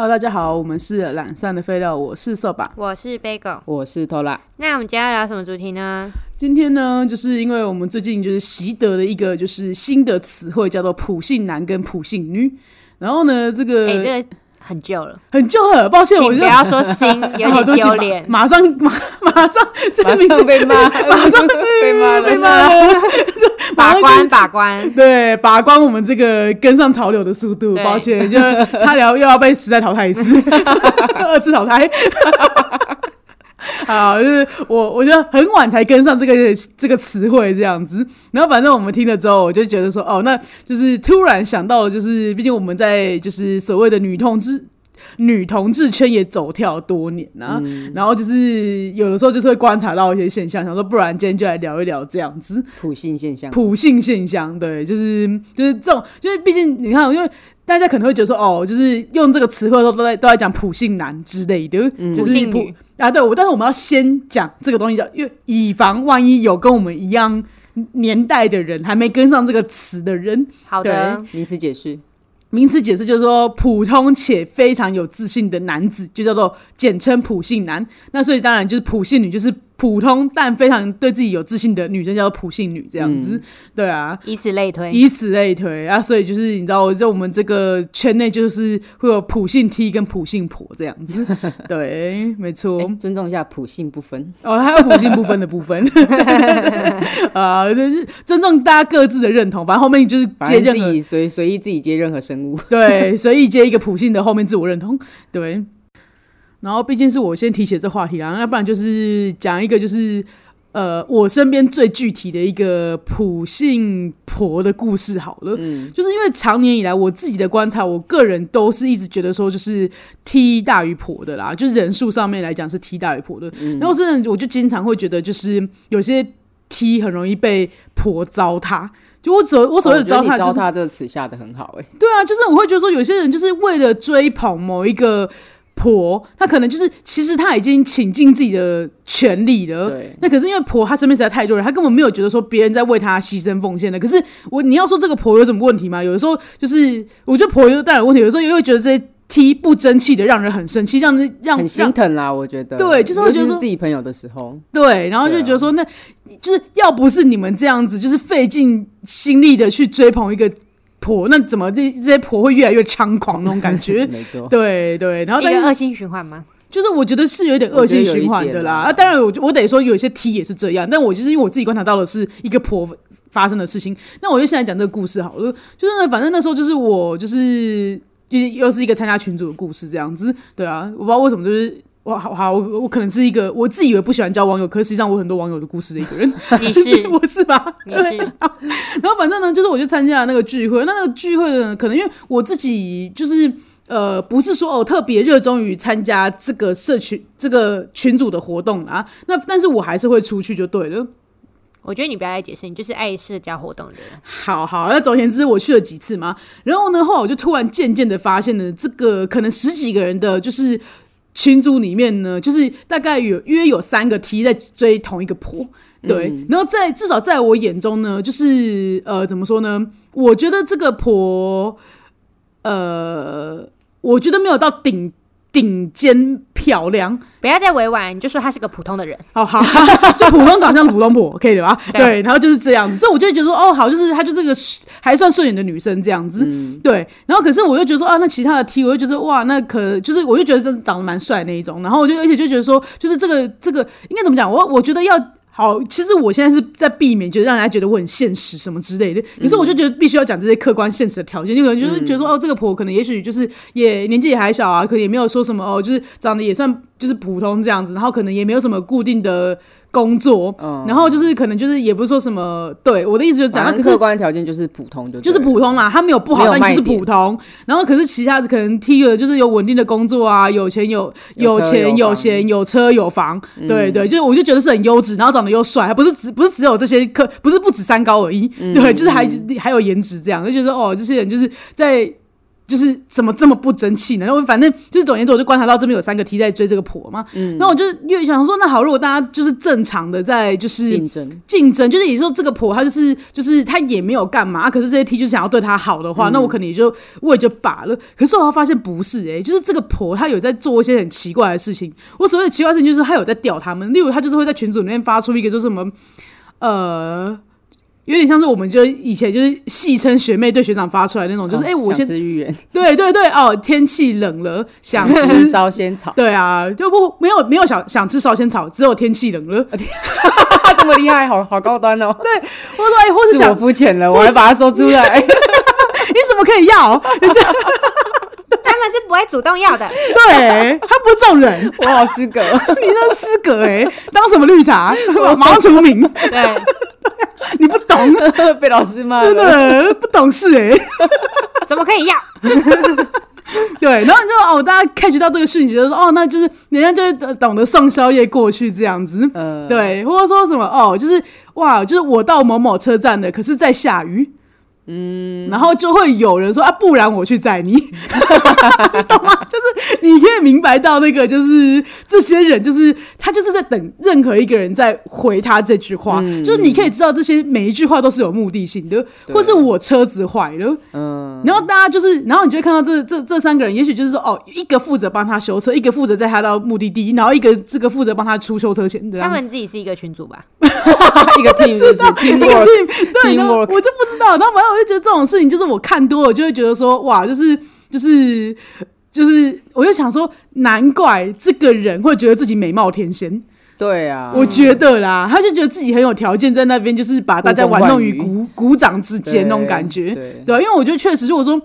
Hello，大家好，我们是懒散的废料，我是瘦吧。我是 Bagel。我是偷懒，那我们今天要聊什么主题呢？今天呢，就是因为我们最近就是习得了一个就是新的词汇，叫做普信男跟普信女。然后呢，这个、哎、这个很旧了，很旧了，抱歉，我不要说新，有点丢脸。马马上马马上这个马名字上被骂，马上被骂 被了。骂了，把关，把关。对，把关我们这个跟上潮流的速度，抱歉，就差点又要被时代淘汰一次，二次淘汰。好，就是我，我觉得很晚才跟上这个这个词汇这样子，然后反正我们听了之后，我就觉得说，哦，那就是突然想到了，就是毕竟我们在就是所谓的女同志。女同志圈也走跳多年啊，然后就是有的时候就是会观察到一些现象，想说不然今天就来聊一聊这样子。普性现象，普性现象，对，就是就是这种，就是毕竟你看，因为大家可能会觉得说，哦，就是用这个词汇的时候都在都在讲普性男之类的，就是普普啊，对我，但是我们要先讲这个东西叫，因为以防万一有跟我们一样年代的人还没跟上这个词的人，好的，名词解释，名词解释就是说，普通且非常有自信的男子，就叫做简称普信男。那所以当然就是普信女，就是普通但非常对自己有自信的女生，叫做普信女这样子。对啊，以此类推。以此类推啊，所以就是你知道，在我们这个圈内，就是会有普信 T 跟普信婆这样子。对，没错。哎，尊重一下普信不分，哦，还有普信不分的部分 啊，就是尊重大家各自的认同。反正后面就是接任何己随随意自己接任何生物。对，随意接一个普信的后面自我认同，对。然后毕竟是我先提起这话题啊，要不然就是讲一个就是呃我身边最具体的一个普信婆的故事好了。嗯，就是因为长年以来我自己的观察，我个人都是一直觉得说就是 T 大于婆的啦，就是人数上面来讲是 T 大于婆的。然后甚至我就经常会觉得，就是有些 T 很容易被婆糟蹋。就我所我所谓的糟蹋，就是蹋这个词下的很好，哎，对啊，就是我会觉得说，有些人就是为了追捧某一个婆，她可能就是其实他已经倾尽自己的全力了。对那可是因为婆她身边实在太多人，她根本没有觉得说别人在为她牺牲奉献的。可是我你要说这个婆有什么问题吗？有的时候就是我觉得婆有当然有问题，有的时候又会觉得这些踢不争气的，让人很生气，让人让 很心疼啦，我觉得。对就是会尤其是觉得说自己朋友的时候，对，然后就觉得说，那就是要不是你们这样子，就是费尽心力的去追捧一个婆，那怎么这这些婆会越来越猖狂那种感觉？没错。对对，然后但是一个恶性循环吗？就是我觉得是有点恶性循环的啦。啊啊，当然我我得说有一些 T 也是这样，但我就是因为我自己观察到的是一个婆发生的事情。那我就现在讲这个故事好了，就是呢，反正那时候就是我就是就是又是一个参加群组的故事这样子。对啊，我不知道为什么就是。我好好，我我可能是一个我自己以为不喜欢交网友，可是实际上我很多网友的故事的一个人。你是 我是吧？你是然后反正呢，就是我就参加了那个聚会，那那个聚会呢，可能因为我自己就是呃，不是说哦特别热衷于参加这个社群这个群组的活动啊，那但是我还是会出去就对了。我觉得你不要再解释，你就是爱社交活动的人。好好，那总而言之，我去了几次嘛，然后呢，后来我就突然渐渐的发现了，这个可能十几个人的就是群组里面呢，就是大概有约有三个 T 在追同一个婆，对，然后在至少在我眼中呢，就是呃，怎么说呢？我觉得这个婆，呃，我觉得没有到顶顶尖漂亮，不要再委婉，你就说他是个普通的人。哦 好，就普通长相的普通婆，可以的吧？对对，然后就是这样子，所以我就觉得说，哦，好，就是她就是个还算顺眼的女生这样子，对。然后可是我又觉得说，啊，那其他的 T，我又觉得说哇，那可就是我就觉得这长得蛮帅那一种，然后我就而且就觉得说，就是这个这个应该怎么讲？我我觉得要。好，其实我现在是在避免，就是让人家觉得我很现实什么之类的。可是我就觉得必须要讲这些客观现实的条件，就可能就是觉得说，哦，这个婆可能也许就是也年纪也还小啊，可能也没有说什么哦，就是长得也算就是普通这样子，然后可能也没有什么固定的工作，嗯。然后就是可能就是也不是说什么，对我的意思就是讲，那可是客观条件就是普通就就是普通啦，他没有不好，但就是普通。然后可是其他的可能 T 的就是有稳定的工作啊，有钱有有钱有闲有车有房，对对，就是我就觉得是很优质，然后长得又帅，还不是只不是只有这些客，不是不止三高而已，对，就是还还有颜值这样，就觉得说哦，这些人就是在。就是怎么这么不争气呢？然后反正就是总而言之，我就观察到这边有三个 T 在追这个婆嘛，嗯，然后我就越想说，那好，如果大家就是正常的在就是竞争，竞争，就是也说这个婆她就是就是她也没有干嘛，可是这些 T 就想要对她好的话，那我可能也就我也就罢了。可是我要发现不是哎、就是这个婆她有在做一些很奇怪的事情。我所谓的奇怪的事情，就是她有在屌他们，例如她就是会在群组里面发出一个就是什么呃。有点像是我们就以前就是戏称学妹对学长发出来那种，就是哎、我先吃芋圆，对对对哦，天气冷了想吃吃烧仙草，对啊，就不没有没有想想吃烧仙草，只有天气冷了。这么厉害，好好高端哦！或者说哎，或是是我想肤浅了，我还把它说出来。你怎么可以要？他们是不会主动要的。对他不是这种人，我好失格，你那是失格哎、当什么绿茶？马上除名，对，你不懂，被老师骂真。的不懂事哎、怎么可以要？对，然后你就哦，大家 catch 到这个讯息，就说哦，那就是人家就是懂得送宵夜过去这样子，呃，对，或者说什么哦，就是哇，就是我到某某车站的，可是在下雨。嗯，然后就会有人说啊，不然我去载你，你懂吗？就是你可以明白到那个，就是这些人，就是他就是在等任何一个人在回他这句话，就是你可以知道这些每一句话都是有目的性的，或是我车子坏了，嗯，然后大家就是，然后你就会看到这这这三个人，也许就是说，哦，一个负责帮他修车，一个负责载他到目的地，然后一个这个负责帮他出修车钱的。他们自己是一个群组吧？一个 team 就是一个 teamwork，team，对，我就不知道，然后反正我就觉得这种事情，就是我看多了就会觉得说，哇，就是就是就是，我就想说，难怪这个人会觉得自己美貌天仙。对啊，我觉得啦，他就觉得自己很有条件在那边，就是把大家玩弄于股股掌之间那种感觉。对对，因为我觉得确实，如果说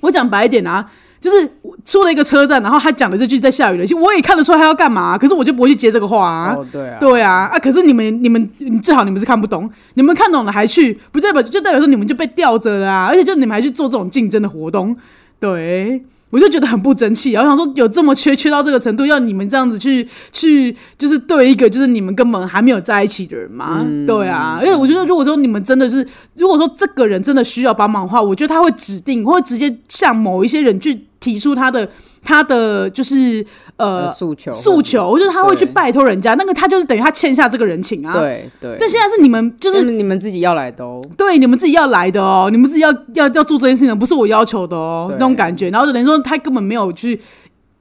我讲白一点啊，就是我出了一个车站，然后他讲的这句在下雨了，其实我也看得出来他要干嘛，可是我就不会去接这个话啊。哦，对啊，对啊，啊！可是你们、你们、你最好你们是看不懂，你们看懂了还去，不代表就代表说你们就被吊着了啊！而且就你们还去做这种竞争的活动，对我就觉得很不争气啊！我想说，有这么缺缺到这个程度，要你们这样子去去，就是对一个就是你们根本还没有在一起的人吗？对啊，因为我觉得如果说你们真的是，如果说这个人真的需要帮忙的话，我觉得他会指定会直接向某一些人去提出他的他的就是呃呃诉求诉求，就是他会去拜托人家，那个他就是等于他欠下这个人情啊。。对对，但现在是你们就就是是你们自己要来的哦。对你们自己要来的哦，你们自己要要要做这件事情，不是我要求的哦，对这种感觉。然后等于说他根本没有去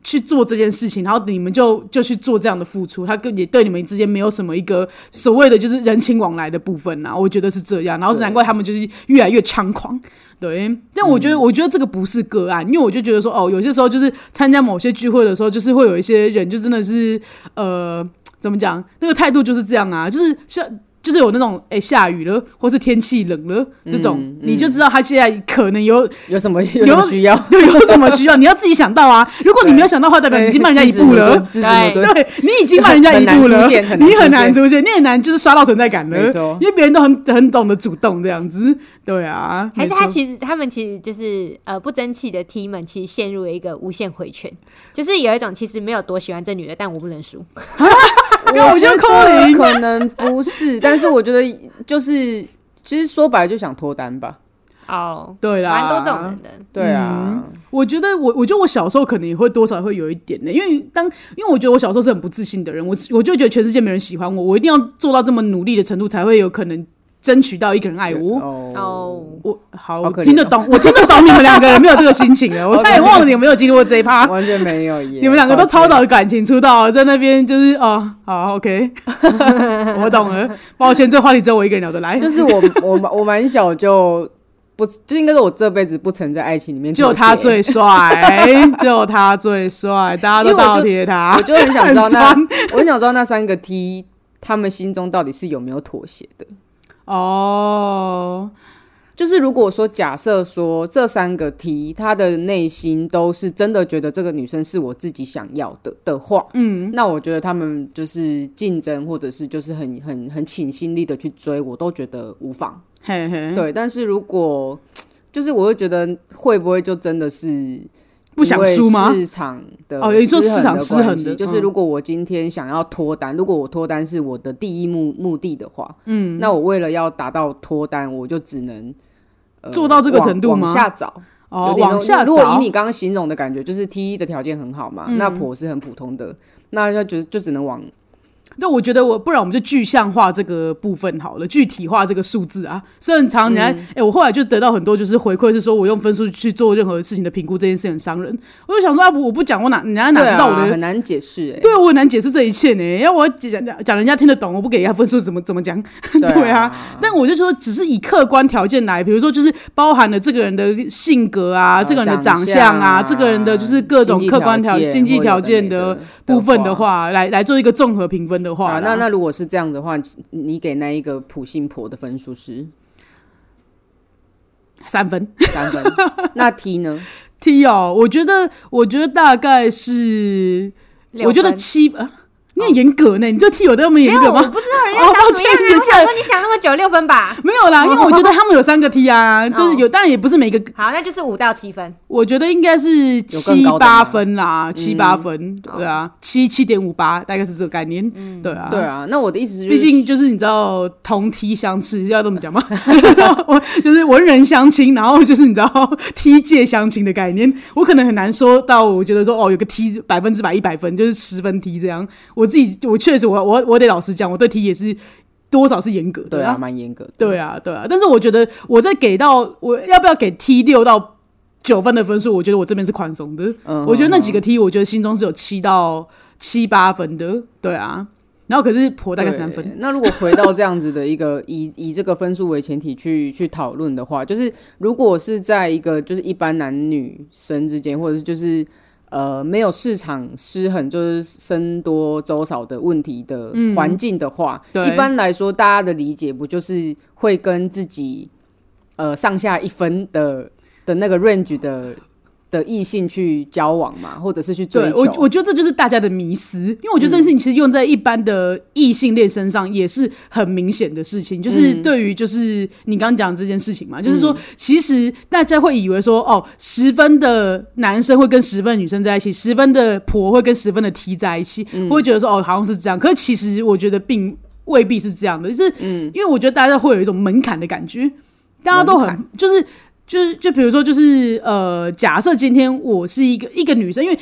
去做这件事情，然后你们就就去做这样的付出，他跟也对你们之间没有什么一个所谓的就是人情往来的部分啊、我觉得是这样。然后难怪他们就是越来越猖狂。对，但我觉得，我觉得这个不是个案，因为我就觉得说，哦，有些时候就是参加某些聚会的时候，就是会有一些人，就真的是，呃，怎么讲，那个态度就是这样啊，就是像。就是有那种哎、下雨了，或是天气冷了这种，嗯你就知道他现在可能有有什么有需要？有有什么需要，你要自己想到啊。如果你没有想到的话，代表你已经慢人家一步了。对你已经慢人家一步了你很难出现，你很难就是刷到存在感了因为别人都很很懂得主动这样子，对啊，还是他其实他们其实就是呃不争气的 T 们，其实陷入了一个无限回圈，就是有一种其实没有多喜欢这女的，但我不能输。我觉得扣零可能不是，但是我觉得就是，其实说白了就想脱单吧。哦，对啦，蛮多这种人的。对啊，我觉得我，我觉得我小时候可能也会多少会有一点的，因为当因为我觉得我小时候是很不自信的人，我我就觉得全世界没人喜欢我，我一定要做到这么努力的程度，才会有可能争取到一个人爱我。哦，哦，我好，我听得懂，我听得懂你们两个人没有这个心情了，我差点忘了你们没有经历过这一趴。完全没有耶。你们两个都超早。的感情出道，在那边就是哦，好，OK，我懂了。抱歉，这话题只有我一个人聊得来，就是我我蛮我蛮小就不就应该是我这辈子不曾在爱情里面只有妥协他最帅，就他最帅，大家都倒贴他。我就很想知道那我很想知道那三个 T 他们心中到底是有没有妥协的。哦，就是如果说假设说这三个 T 他的内心都是真的觉得这个女生是我自己想要的的话，嗯，那我觉得他们就是竞争或者是就是很很很倾心力的去追，我都觉得无妨。嘿嘿，对，但是如果就是我会觉得会不会就真的是不想输吗？市场的哦你说市场的失衡的嗯。就是如果我今天想要脱单，如果我脱单是我的第一目目的的话，嗯，那我为了要达到脱单，我就只能、呃、做到这个程度吗？往下找。哦往下如果以你刚刚形容的感觉，就是 T 一的条件很好嘛，那婆是很普通的，那就就就只能往那我觉得我不然我们就具象化这个部分好了，具体化这个数字啊。虽然常人家哎、嗯我后来就得到很多就是回馈，是说我用分数去做任何事情的评估，这件事很伤人。我就想说，啊不，我不讲，我哪人家哪知道我的啊、很难解释哎、对，我很难解释这一切呢。要我讲讲讲人家听得懂，我不给人家分数，怎么怎么讲？对啊，但我就说，只是以客观条件来，比如说就是包含了这个人的性格啊，呃这个人的长长相啊，啊这个人的就是各种客观条经济条件的部分的的话，来来做一个综合评分的话啊，那那如果是这样的话，你给那一个普信婆的分数是？三分。三分，那 T 呢？T 哦，我觉得我觉得大概是，我觉得分七啊，你很严格呢，你对 T 有这么严没有，我？不知道人家哦长怎么样啊。我想说你想那么久，六分吧。没有啦，因为我觉得他们有三个 T 啊，哦就是有，当然也不是每个好，那就是五到七分。我觉得应该是七八分啦，七八分，对啊，七七点五八，大概是这个概念，对啊，对。啊，那我的意思就是，毕竟就是你知道同梯相斥，要这么讲吗？我就是文人相亲，然后就是你知道梯界相亲的概念，我可能很难说到，我觉得说哦，有个 T 百分之百一百分，就是十分 T 这样。我自己我确实我我我得老实讲，我对 T 也是多少是严格的对啊，蛮严格的。对啊，对啊，但是我觉得我在给到我要不要给 T 六到九分的分数，我觉得我这边是宽松的。嗯我觉得那几个 T，我觉得心中是有七到七八分的，对啊。然后可是婆大概三分，。那如果回到这样子的一个 以以这个分数为前提去去讨论的话，就是如果是在一个就是一般男女生之间，或者是就是呃没有市场失衡，就是僧多粥少的问题的环境的话，对一般来说大家的理解不就是会跟自己呃上下一分的的那个 range 的。的异性去交往嘛，或者是去追对求，我，我觉得这就是大家的迷思，因为我觉得这件事情其实用在一般的异性恋身上也是很明显的事情，就是对于就是你刚刚讲这件事情嘛，就是说其实大家会以为说哦，十分的男生会跟十分的女生在一起，十分的婆会跟十分的 T 在一起，会觉得说哦好像是这样，可是其实我觉得并未必是这样的，就是嗯。因为我觉得大家会有一种门槛的感觉，大家都很就是。就是就比如说，就是呃，假设今天我是一个一个女生，因为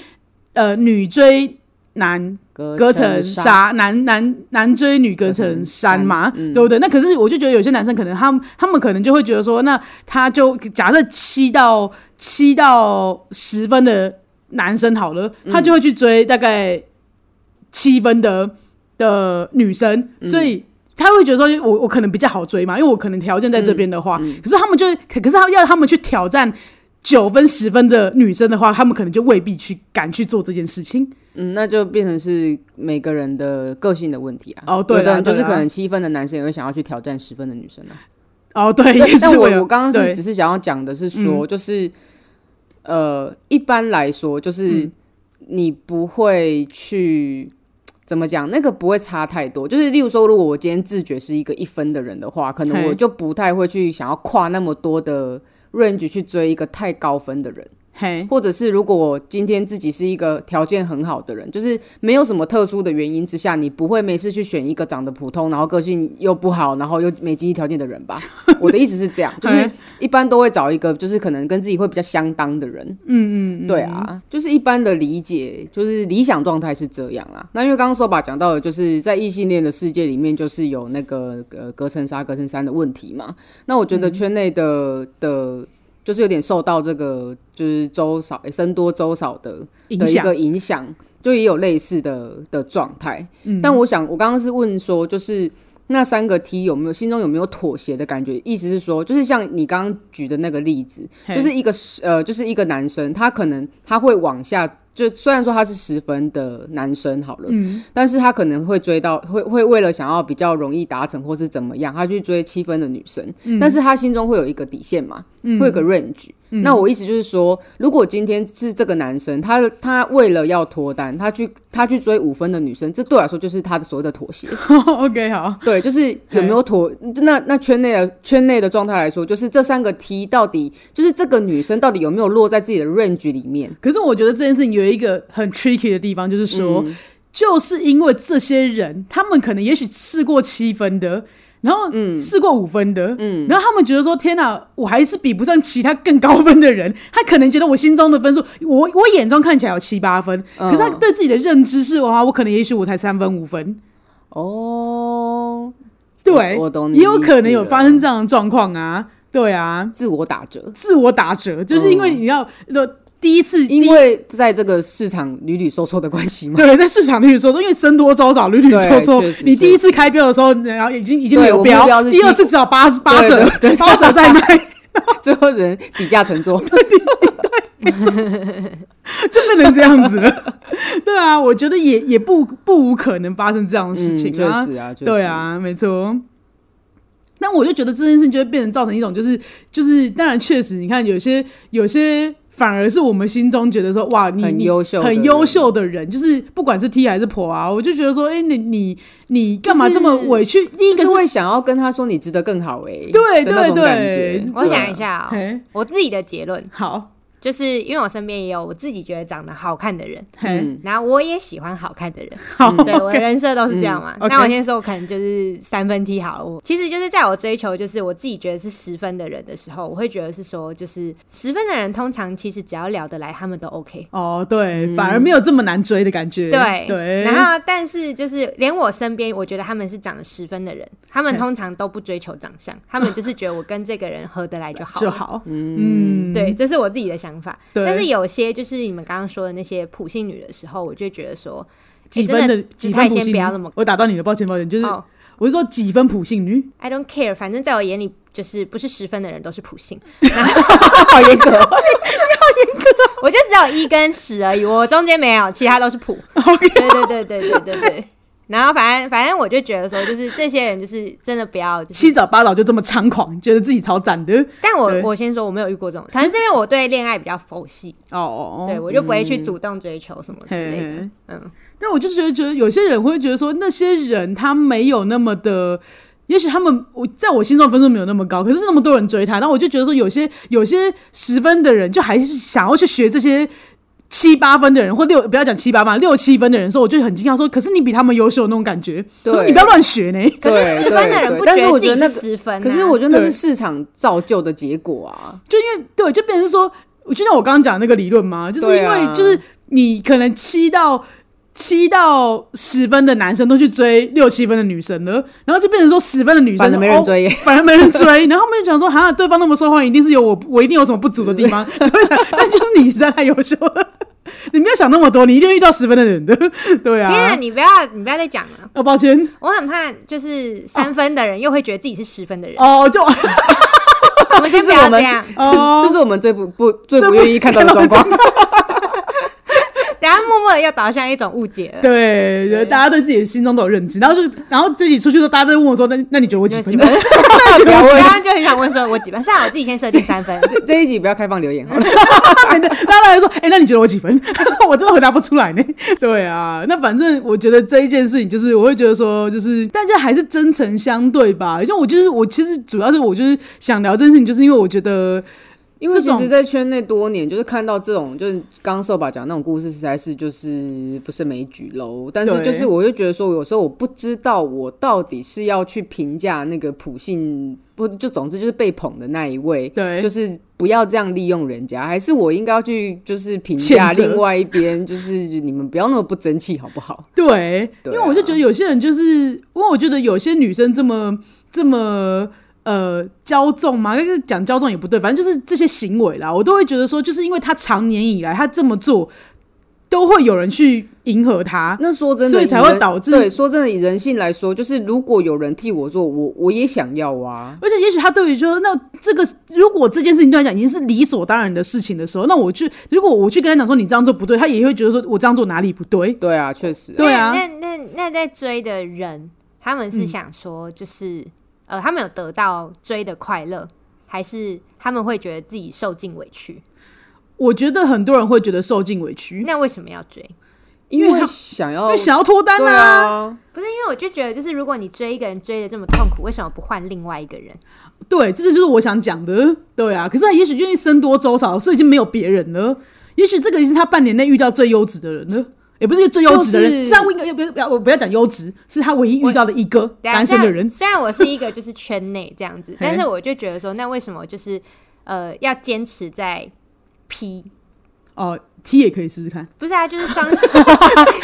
呃，女追男隔隔层纱，男男男追女隔层山嘛，对不对？那可是我就觉得有些男生可能他们他们可能就会觉得说，那他就假设七到七到十分的男生好了，他就会去追大概七分的的女生，所以。他会觉得说我，我可能比较好追嘛，因为我可能条件在这边的话，可是他们就可可是他要他们去挑战九分、十分的女生的话，他们可能就未必去敢去做这件事情。嗯，那就变成是每个人的个性的问题啊。哦对的就是可能七分的男生也会想要去挑战十分的女生啊。哦，对，也是但我我刚刚是只是想要讲的是说，就是呃，一般来说，就是嗯你不会去。怎么讲？那个不会差太多。就是例如说，如果我今天自觉是一个一分的人的话，可能我就不太会去想要跨那么多的 range 去追一个太高分的人。嘿，或者是如果我今天自己是一个条件很好的人，就是没有什么特殊的原因之下，你不会没事去选一个长得普通，然后个性又不好，然后又没经济条件的人吧？我的意思是这样，就是哎一般都会找一个就是可能跟自己会比较相当的人。嗯嗯对啊，就是一般的理解，就是理想状态是这样啊。那因为刚刚说吧讲到的，就是在异性恋的世界里面，就是有那个呃隔层纱、隔层衫的问题嘛。那我觉得圈内的、的。就是有点受到这个就是周少诶僧多周少的的一个影响，就也有类似的的状态。嗯但我想，我刚刚是问说，就是那三个 T 有没有心中有没有妥协的感觉？意思是说，就是像你刚刚举的那个例子，就是一个呃，就是一个男生，他可能他会往下。就虽然说他是十分的男生好了，嗯但是他可能会追到，会会为了想要比较容易达成或是怎么样，他去追七分的女生，嗯但是他心中会有一个底线嘛，会有个 range。那我意思就是说，如果今天是这个男生，他他为了要脱单，他去他去追五分的女生，这对我来说就是他的所谓的妥协。OK，好，对，就是有没有妥？那那圈内的圈内的状态来说，就是这三个 T 到底就是这个女生到底有没有落在自己的 range 里面？可是我觉得这件事情有一个很 tricky 的地方，就是说，就是因为这些人，他们可能也许试过七分的，然后试过五分的，嗯，然后他们觉得说天哪，我还是比不上其他更高分的人。他可能觉得我心中的分数，我我眼中看起来有七八分，可是他对自己的认知是哇，我可能也许我才三分五分。哦，对，我懂你也有可能有发生这样的状况啊，对啊，自我打折，自我打折，就是因为你要呃第一次，因为在这个市场屡屡受挫的关系嘛。对，在市场屡屡收缩，因为僧多粥少，屡屡收缩确实。你第一次开标的时候，然后已经已经对流标第二次只要八八折对对，对八折再卖，最后人底价乘坐，就变成这样子了。对啊，我觉得也也不不无可能发生这样的事嗯，情啊。确实啊，确实对，啊，没错。那我就觉得这件事情就会变成造成一种，就是就是，当然确实，你看有些有些反而是我们心中觉得说，哇，你很你优秀很优秀的人，就是不管是 T 还是婆啊，我就觉得说，哎、你你你干嘛这么委屈？第一个就是想要跟他说你值得更好哎，对对对。我想一下啊、我自己的结论。好，就是因为我身边也有我自己觉得长得好看的人，嘿，嗯，然后我也喜欢好看的人，好，对我的人设都是这样嘛。嗯那我先说，我可能就是三分 T 好了。我其实就是在我追求就是我自己觉得是十分的人的时候，我会觉得是说，就是十分的人通常其实只要聊得来，他们都 OK。哦，对，反而没有这么难追的感觉。对对，然后但是就是连我身边，我觉得他们是长得十分的人，他们通常都不追求长相，他们就是觉得我跟这个人合得来就好。就好，嗯，对，这是我自己的想法。但是有些就是你们刚刚说的那些普信女的时候，我就觉得说，几分的几分普信先不要那么女？我打断你了，抱歉抱歉，就是哦我是说几分普信女，，I don't care，反正在我眼里就是不是十分的人都是普信，好严格 哦，我就只有一跟十而已，我中间没有，其他都是普。对对对对对对对。然后反正反正我就觉得说，就是这些人就是真的不要，就是七早八早就这么猖狂，觉得自己超赞的。但我我先说我没有遇过这种，可能是因为我对恋爱比较佛系，哦哦，对我就不会去主动追求什么之类的。嗯，但我就是觉得，觉得有些人会觉得说，那些人他没有那么的，也许他们我在我心中分数没有那么高，可是那么多人追他，然后我就觉得说，有些有些十分的人，就还是想要去学这些。七八分的人，或六不要讲七八吧，六七分的人的时候，我就很惊讶，说：“可是你比他们优秀那种感觉。”对你不要乱学呢。可是十分的人不对但是觉得自己我觉得那是十分啊，可是我觉得那是市场造就的结果啊。就因为对，就变成说，就像我刚刚讲那个理论嘛，就是因为就是你可能七到七到十分的男生都去追六七分的女生了，然后就变成说十分的女生反正没人追哦反而没人追，然后他们就讲说，哈，对方那么受欢迎，一定是有我，我一定有什么不足的地方，所以才但就是你实在太优秀了。你不要想那么多，你一定会遇到十分的人的，对天啊，啊。你不要你不要再讲了，哦，抱歉，我很怕就是三分的人又会觉得自己是十分的人。哦，就 我们先不要这样，哦，这是我们最不不最不愿意看到的状况。等下默默的又导向一种误解了。对，觉得大家对自己的心中都有认知，然后就，然后自己出去的时候，大家都在问我说：“那那你觉得 我几分？”我刚刚就很想问说，我几分？算了，我自己先设定三分。这这一集不要开放留言 好了。大家来说：“哎、那你觉得我几分？” 我真的回答不出来呢。对啊，那反正我觉得这一件事情，就是我会觉得说，就是大家还是真诚相对吧。就我就是我其实主要是我就是想聊这件事情，就是因为我觉得因为其实，在圈内多年，就是看到这种，就是刚刚瘦吧讲那种故事，实在是就是不胜枚举喽。但是就是，我就觉得说，有时候我不知道我到底是要去评价那个普信，不就总之就是被捧的那一位，对就是不要这样利用人家，还是我应该要去就是评价另外一边，就是你们不要那么不争气好不好？对，因为我就觉得有些人就是，因为我觉得有些女生这么这么。呃，骄纵嘛，那个讲骄纵也不对，反正就是这些行为啦，我都会觉得说，就是因为他常年以来他这么做，都会有人去迎合他，那说真的，所以才会导致对。说真的，以人性来说，就是如果有人替我做，我我也想要啊。而且也许他对于说，那这个如果这件事情对他讲已经是理所当然的事情的时候，那我去如果我去跟他讲说你这样做不对，他也会觉得说我这样做哪里不对。对啊，确实啊、对啊那那那那在追的人，他们是想说，就是、呃，他们有得到追的快乐，还是他们会觉得自己受尽委屈？我觉得很多人会觉得受尽委屈，那为什么要追？因为想要因为想要脱单对啊。啊，不是因为我就觉得，就是如果你追一个人追的这么痛苦，为什么不换另外一个人？对，这就是我想讲的。对啊，可是他也许因为僧多粥少，所以已经没有别人了。也许这个已经是他半年内遇到最优质的人了。也不是最优质的人，就是是他应该不要不要我不要讲优质，是他唯一遇到的一个单身的人。虽然我是一个就是圈内这样子，但是我就觉得说，那为什么就是呃要坚持在 P？哦，T 也可以试试看。不是啊，就是双 性。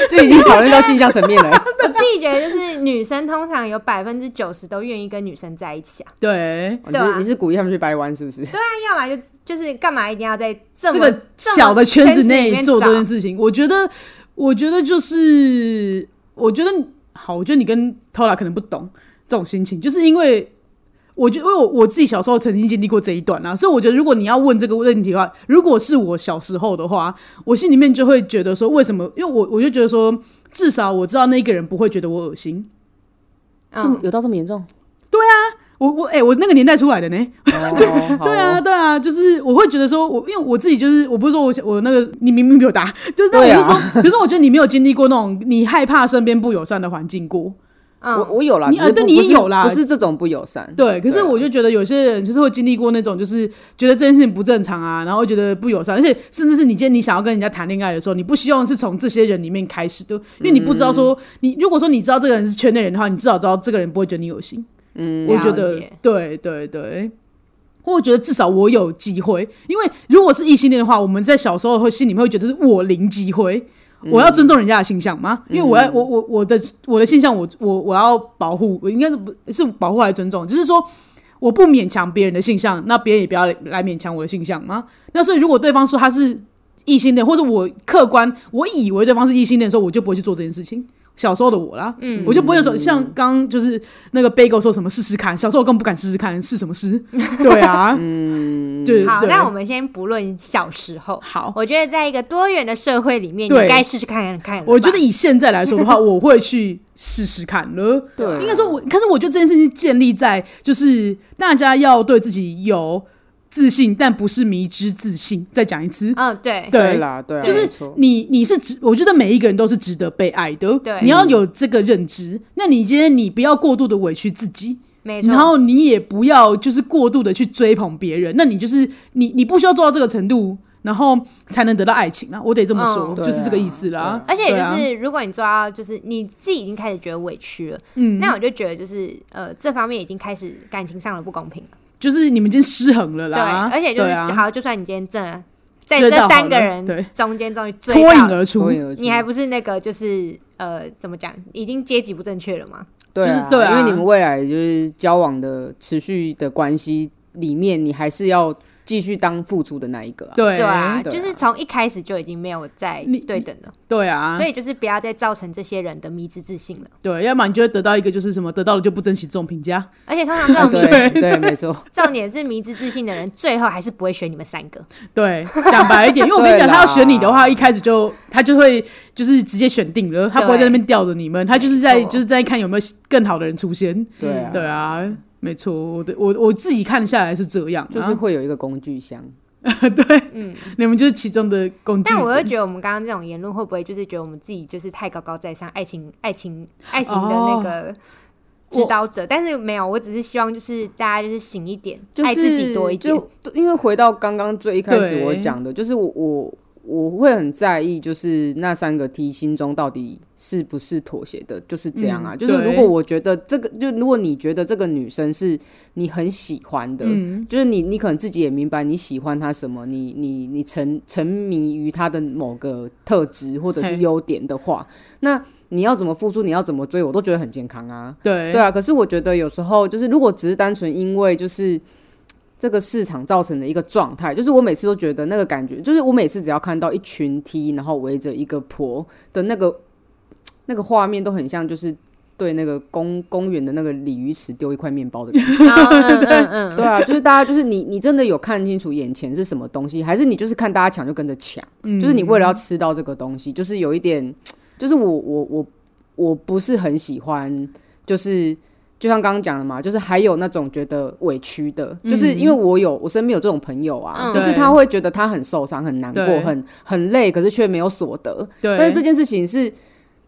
这已经讨论到性向层面了。我自己觉得就是女生通常有百分之九十都愿意跟女生在一起啊。对，你对你是鼓励他们去掰弯是不是？对啊，要么就就是干嘛一定要在这么这个小的圈子内做这件事？事情，我觉得，我觉得就是，我觉得好，我觉得你跟 Tola 可能不懂这种心情，就是因为。我觉得，因为我我自己小时候曾经经历过这一段啊，所以我觉得，如果你要问这个问题的话，如果是我小时候的话，我心里面就会觉得说，为什么？因为我我就觉得说，至少我知道那个人不会觉得我恶心。嗯，这么有到这么严重？我我哎、我那个年代出来的呢，哦对啊，，对啊，就是我会觉得说，我因为我自己就是，我不是说我想我那个你明明比我大，就是那我是说，可是我觉得你没有经历过那种你害怕身边不友善的环境过，嗯我我有啦，你有啦不是这种不友善。对。可是我就觉得有些人就是会经历过那种，就是觉得这件事情不正常啊，然后觉得不友善，而且甚至是你今天你想要跟人家谈恋爱的时候，你不希望是从这些人里面开始的，因为你不知道说，你如果说你知道这个人是圈内人的话，你至少知道这个人不会觉得你有心。嗯，我觉得对对对，或我觉得至少我有机会，因为如果是异性恋的话，我们在小时候会心里面会觉得是我零机会。我要尊重人家的性向吗？因为我要我我我的我的性向我我我要保护，我应该是不是保护还是尊重？就是说我不勉强别人的性向，那别人也不要来勉强我的性向吗？那所以如果对方说他是异性恋，或者我客观我以为对方是异性恋的时候，我就不会去做这件事情。小时候的我啦，嗯，我就不会说像刚刚就是那个 Bagel 说什么试试看，小时候我更不敢试试看，试什么试？对啊，嗯，对好，那我们先不论小时候，好，我觉得在一个多元的社会里面，你对。该试试看看。我觉得以现在来说的话，我会去试试看了。对应该说我，可是我觉得这件事情建立在就是大家要对自己有自信，但不是迷之自信。再讲一次，嗯，对，对对啦，对啊，就是你你是值，我觉得每一个人都是值得被爱的。对你要有这个认知。那你今天你不要过度的委屈自己，没错。然后你也不要就是过度的去追捧别人。那你就是你你不需要做到这个程度，然后才能得到爱情啊！我得这么说，嗯就是这个意思啦。而且就是，如果你做到，就是你自己已经开始觉得委屈了，嗯，那我就觉得就是呃，这方面已经开始感情上的不公平了。就是你们已经失衡了啦。对，而且就是啊。好，就算你今天真的在这三个人对。中间终于脱颖，而出。脱，颖而出。你还不是那个就是呃，怎么讲，已经阶级不正确了吗？对啊，就是对啊。因为你们未来就是交往的持续的关系里面，你还是要继续当付出的那一个啊。对。对啊，对啊。就是从一开始就已经没有在对等了，对啊所，以就是不要再造成这些人的迷之自信了。对，要不然你就会得到一个就是什么，得到了就不珍惜这种评价。而且通常这啊种 迷对对，没错，重点是迷之自信的人，最后还是不会选你们三个。对，讲白一点，因为我跟你讲，他要选你的话，一开始就他就会就是直接选定了，他不会在那边吊着你们，他就是在就是在看有没有更好的人出现。对啊，对啊，没错，我的我我自己看下来是这样啊，就是会有一个工具箱。对，嗯，你们就是其中的工具。但我又觉得我们刚刚这种言论，会不会就是觉得我们自己就是太高高在上，爱情、爱情、爱情的那个指导者？但是没有，我只是希望就是大家就是醒一点，就是爱自己多一点。就因为回到刚刚最一开始我讲的，就是我我我会很在意，就是那三个 T 心中到底是不是妥协的，就是这样啊。嗯就是如果我觉得这个，就如果你觉得这个女生是你很喜欢的，嗯，就是你你可能自己也明白你喜欢她什么，你你你沉沉迷于她的某个特质或者是优点的话，那。你要怎么付出，你要怎么追，我都觉得很健康啊。对对啊，可是我觉得有时候就是，如果只是单纯因为就是这个市场造成的一个状态，就是我每次都觉得那个感觉，就是我每次只要看到一群 T，然后围着一个婆的那个那个画面，都很像就是对那个公公园的那个鲤鱼池丢一块面包的感觉。嗯嗯嗯嗯，对啊，就是大家就是你你真的有看清楚眼前是什么东西，还是你就是看大家抢就跟着抢？嗯就是你为了要吃到这个东西，就是有一点，就是我我我我不是很喜欢，就是就像刚刚讲的嘛，就是还有那种觉得委屈的，就是因为我有我身边有这种朋友啊，嗯就是他会觉得他很受伤、很难过、很很累，可是却没有所得。对，但是这件事情是，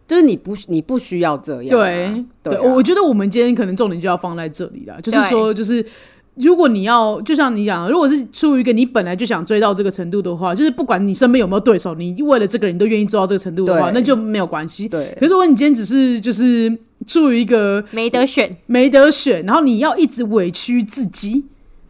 就是你不你不需要这样啊、对对啊我我觉得我们今天可能重点就要放在这里了，就是说，就是如果你要，就像你讲，如果是出于一个你本来就想追到这个程度的话，就是不管你身边有没有对手，你为了这个人你都愿意做到这个程度的话，那就没有关系。对可是如果你今天只是就是出于一个没得选，没得选，然后你要一直委屈自己，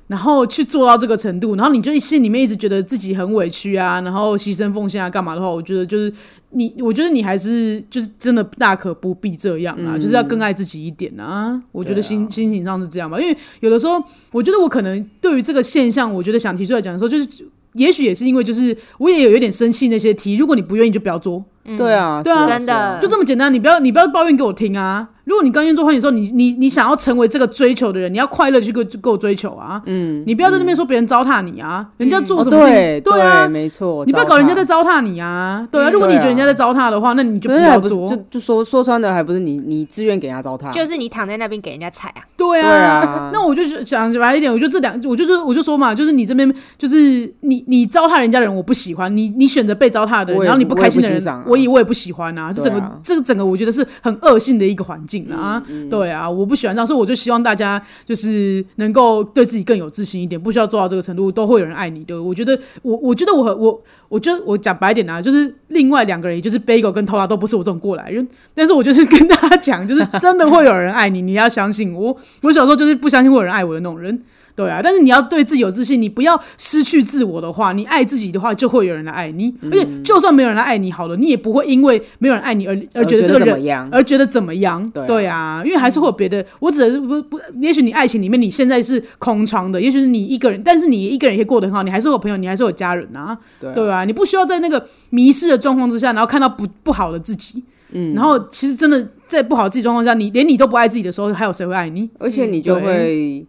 然后去做到这个程度，然后你就心里面一直觉得自己很委屈啊，然后牺牲奉献啊，干嘛的话，我觉得就是你，我觉得你还是就是真的大可不必这样啊，就是要更爱自己一点啊。我觉得心、心情上是这样吧，因为有的时候，我觉得我可能对于这个现象，我觉得想提出来讲的时候，就是也许也是因为就是我也有一点生气那些题，如果你不愿意就不要做，对啊，对啊是真的就这么简单，你不要你不要抱怨给我听啊。如果你刚愿做欢迎的时候，你你你想要成为这个追求的人，你要快乐去给我给我追求啊。嗯，你不要在那边说别人糟蹋你啊，人家做哦什么事情，对对啊，没错，你不要搞人家在糟糟蹋你啊。对啊，嗯如果你觉得人家在糟蹋的话，那你就，不可是还不是要做就。就说说穿的，还不是你你自愿给人家糟蹋，就是你躺在那边给人家踩啊，对对啊那我就想白一点，我就这两，我就是我就说嘛，就是你这边就是你你糟蹋人家的人，我不喜欢你，你选择被糟蹋的人，然后你不开心的人我也不欣赏啊，我也不喜欢啊。这整个、啊这个整个，我觉得是很恶性的一个环境啊。嗯对啊，我不喜欢这样，所以我就希望大家就是能够对自己更有自信一点，不需要做到这个程度，都会有人爱你的。我觉得我我觉得我和我我觉得我讲白一点啊，就是另外两个人，也就是 Bagel 跟 Tola 都不是我这种过来人，但是我就是跟大家讲，就是真的会有人爱你，你要相信我。我小时候就是不相信会有人爱我的那种人。对啊，但是你要对自己有自信，你不要失去自我的话，你爱自己的话，就会有人来爱你。而且，就算没有人来爱你好了，你也不会因为没有人爱你而而觉得这个人？而觉得怎么样？对啊啊，因为还是会有别的。我指的是不不，也许你爱情里面你现在是空窗的，也许是你一个人，但是你一个人也可以过得很好，你还是有朋友，你还是有家人啊，对啊对啊，你不需要在那个迷失的状况之下，然后看到不不好的自己。嗯，然后其实真的在不好的自己状况下，你连你都不爱自己的时候，还有谁会爱你？而且你就对会，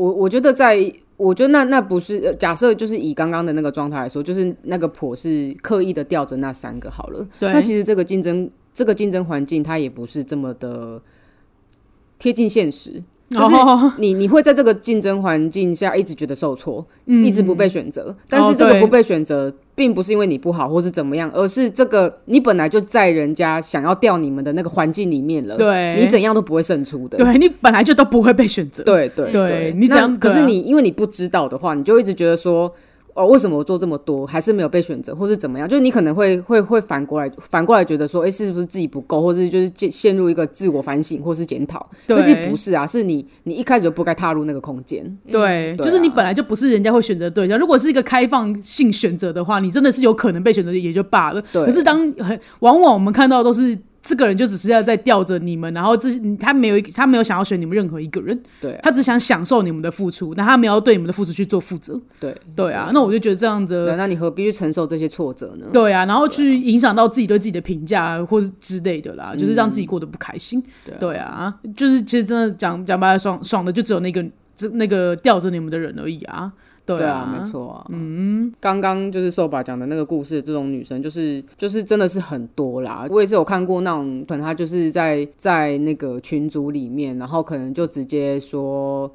我我觉得在，我觉得那那不是呃假设，就是以刚刚的那个状态来说，就是那个婆是刻意的吊着那三个好了。对，那其实这个竞争这个竞争环境，它也不是这么的贴近现实。就是哦你你会在这个竞争环境下一直觉得受挫，嗯一直不被选择。但是这个不被选择，并不是因为你不好或是怎么样，而是这个你本来就在人家想要调你们的那个环境里面了。对你怎样都不会胜出的。对你本来就都不会被选择。对对对你怎样可是你因为你不知道的话，你就一直觉得说。哦，为什么我做这么多还是没有被选择，或是怎么样？就是你可能会会会反过来反过来觉得说，哎、是不是自己不够，或是就是陷陷入一个自我反省或是检讨？对可是不是啊，是你你一开始就不该踏入那个空间。对，对就是你啊本来就不是人家会选择的对象。如果是一个开放性选择的话，你真的是有可能被选择也就罢了。对可是当很往往我们看到都是这个人就只是要在吊着你们，然后这他没有他没有想要选你们任何一个人，对啊他只想享受你们的付出，那他没有对你们的付出去做负责。对对啊，那我就觉得这样对，的。那你何必去承受这些挫折呢？对啊，然后去影响到自己对自己的评价，或是之类的啦，就是让自己过得不开心。对啊对啊，就是其实真的讲讲白了，爽爽的就只有那个这那个吊着你们的人而已啊。对对啊，没错啊。嗯，刚刚就是瘦爸讲的那个故事，这种女生就是就是真的是很多啦。我也是有看过那种，可能她就是在在那个群组里面，然后可能就直接说。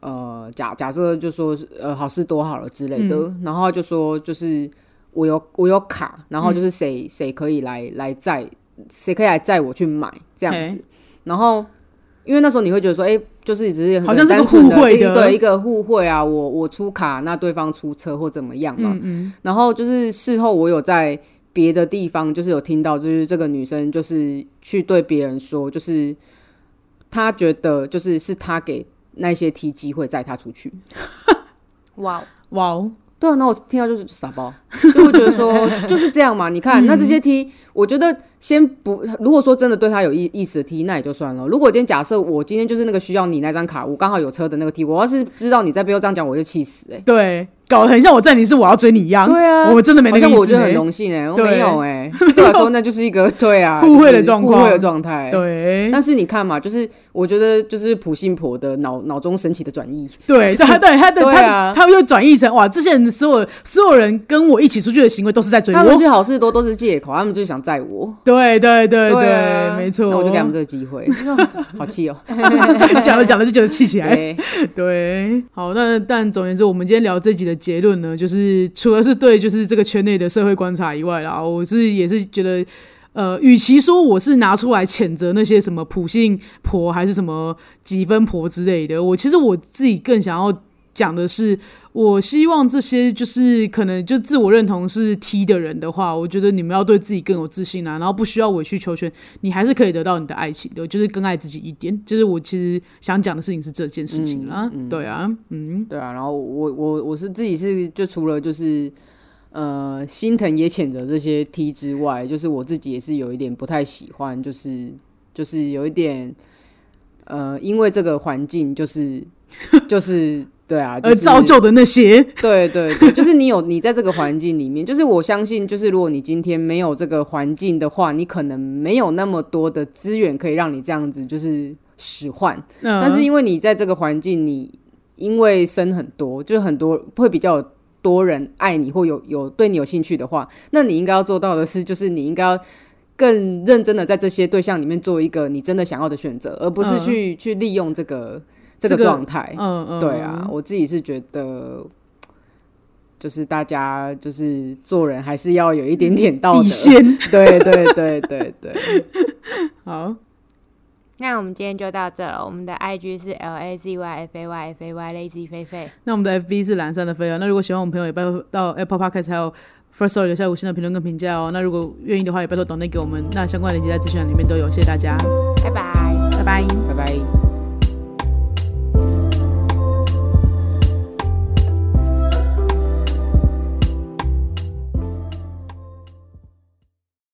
呃，假假设就说呃好事多好了之类的，然后就说就是我有我有卡，然后就是谁谁、可以来来载，谁可以来载我去买这样子，然后因为那时候你会觉得说，哎、就是只是很好像是个互惠的。对一个互惠啊，我我出卡，那对方出车或怎么样嘛，嗯。然后就是事后我有在别的地方就是有听到，就是这个女生就是去对别人说，就是她觉得就是是她给那些 T 机会载她出去。哇哦，哇哦，对啊，那我听到就是傻包，就会觉得说 就是这样嘛。你看，那这些 T，我觉得先不，如果说真的对他有意意思的 T，那也就算了。如果今天假设我今天就是那个需要你那张卡，我刚好有车的那个 T，我要是知道你在背后这样讲，我就气死哎、对，搞得很像我在你是我要追你一样。对啊我真的没那个意思、好像我觉得很欸。荣幸哎、我没有哎、对我来说那就是一个对啊 互惠的状况互惠的状态。对但是你看嘛，就是我觉得就是普信婆的脑脑中神奇的转移，对，他对他的他他会转译成哇，这些人所有所有人跟我一起出去的行为都是在追我。他们去好事多都是借口，他们就是想载我。对对对对啊没错。那我就给他们这个机会，好气哦。讲着讲着就觉得气起来。对，对，好，那但总而言之，我们今天聊这集的结论呢，就是除了是对就是这个圈内的社会观察以外啦，我是也是觉得。呃，与其说我是拿出来谴责那些什么普信婆还是什么几分婆之类的，我其实我自己更想要讲的是，我希望这些就是可能就自我认同是 T 的人的话，我觉得你们要对自己更有自信啊，然后不需要委曲求全，你还是可以得到你的爱情的，就是更爱自己一点。就是我其实想讲的事情是这件事情啦，对啊，嗯，对啊，然后我我我是自己是就除了就是。呃，心疼也谴责这些 T 之外，就是我自己也是有一点不太喜欢，就是就是有一点，呃，因为这个环境，就是 就是对啊，而造就的那些，对对对，就是你有你在这个环境里面，就是我相信，就是如果你今天没有这个环境的话，你可能没有那么多的资源可以让你这样子就是使唤，但是因为你在这个环境，你因为生很多，就是很多会比较。多人爱你或有有对你有兴趣的话，那你应该要做到的是，就是你应该要更认真的在这些对象里面做一个你真的想要的选择，而不是去去利用这个这个状态。嗯嗯，对啊，我自己是觉得，就是大家就是做人还是要有一点点道德 底线。对对对对对，好。那我们今天就到这了。我们的 I G 是 L A Z Y F A Y F A Y Lazy 菲菲。那我们的 F B 是蓝山的飞啊。那如果喜欢我们朋友，也拜托到 Apple Podcast 还有 First Story 留下五星的评论跟评价哦。那如果愿意的话，也拜托 Donate 给我们。那相关链接在资讯栏里面都有。谢谢大家，拜拜，拜拜。